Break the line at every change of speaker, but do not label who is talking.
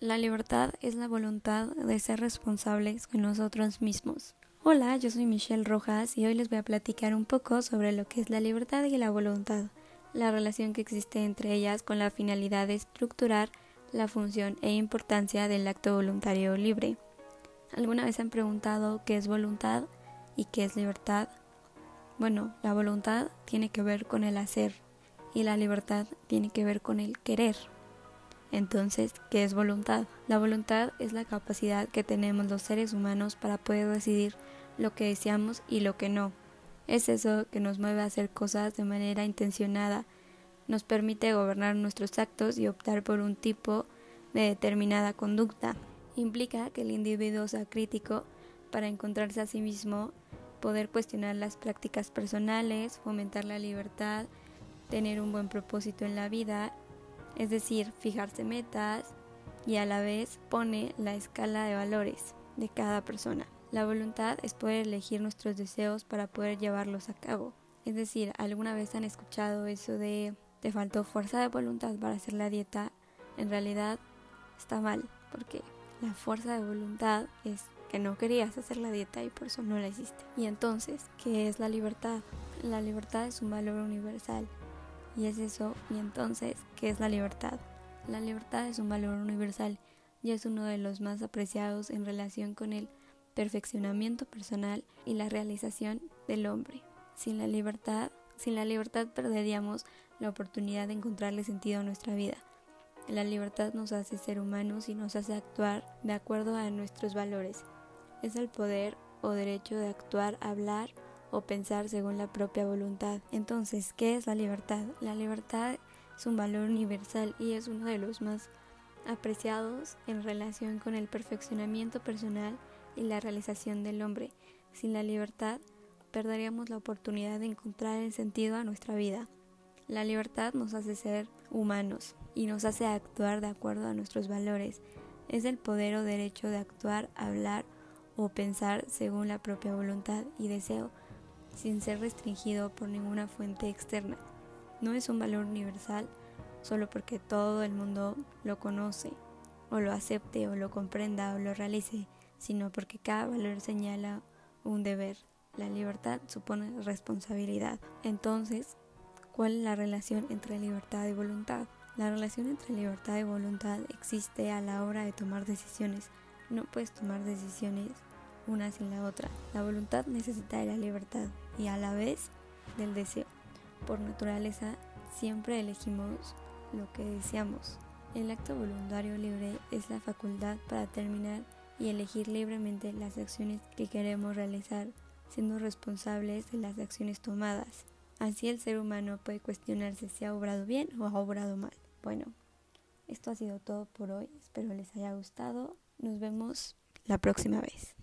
La libertad es la voluntad de ser responsables con nosotros mismos. Hola, yo soy Michelle Rojas y hoy les voy a platicar un poco sobre lo que es la libertad y la voluntad, la relación que existe entre ellas con la finalidad de estructurar la función e importancia del acto voluntario libre. ¿Alguna vez han preguntado qué es voluntad y qué es libertad? Bueno, la voluntad tiene que ver con el hacer y la libertad tiene que ver con el querer. Entonces, ¿qué es voluntad? La voluntad es la capacidad que tenemos los seres humanos para poder decidir lo que deseamos y lo que no. Es eso que nos mueve a hacer cosas de manera intencionada, nos permite gobernar nuestros actos y optar por un tipo de determinada conducta. Implica que el individuo sea crítico para encontrarse a sí mismo, poder cuestionar las prácticas personales, fomentar la libertad, tener un buen propósito en la vida es decir, fijarse metas y a la vez pone la escala de valores de cada persona. La voluntad es poder elegir nuestros deseos para poder llevarlos a cabo. Es decir, ¿alguna vez han escuchado eso de te faltó fuerza de voluntad para hacer la dieta? En realidad está mal, porque la fuerza de voluntad es que no querías hacer la dieta y por eso no la hiciste. Y entonces, ¿qué es la libertad? La libertad es un valor universal y es eso, y entonces, ¿qué es la libertad? La libertad es un valor universal y es uno de los más apreciados en relación con el perfeccionamiento personal y la realización del hombre. Sin la libertad, sin la libertad perderíamos la oportunidad de encontrarle sentido a nuestra vida. La libertad nos hace ser humanos y nos hace actuar de acuerdo a nuestros valores. Es el poder o derecho de actuar, hablar o pensar según la propia voluntad. Entonces, ¿qué es la libertad? La libertad es un valor universal y es uno de los más apreciados en relación con el perfeccionamiento personal y la realización del hombre. Sin la libertad, perderíamos la oportunidad de encontrar el sentido a nuestra vida. La libertad nos hace ser humanos y nos hace actuar de acuerdo a nuestros valores. Es el poder o derecho de actuar, hablar o pensar según la propia voluntad y deseo sin ser restringido por ninguna fuente externa. No es un valor universal solo porque todo el mundo lo conoce, o lo acepte, o lo comprenda, o lo realice, sino porque cada valor señala un deber. La libertad supone responsabilidad. Entonces, ¿cuál es la relación entre libertad y voluntad? La relación entre libertad y voluntad existe a la hora de tomar decisiones. No puedes tomar decisiones una sin la otra. La voluntad necesita de la libertad y a la vez del deseo. Por naturaleza siempre elegimos lo que deseamos. El acto voluntario libre es la facultad para terminar y elegir libremente las acciones que queremos realizar, siendo responsables de las acciones tomadas. Así el ser humano puede cuestionarse si ha obrado bien o ha obrado mal. Bueno, esto ha sido todo por hoy. Espero les haya gustado. Nos vemos la próxima vez.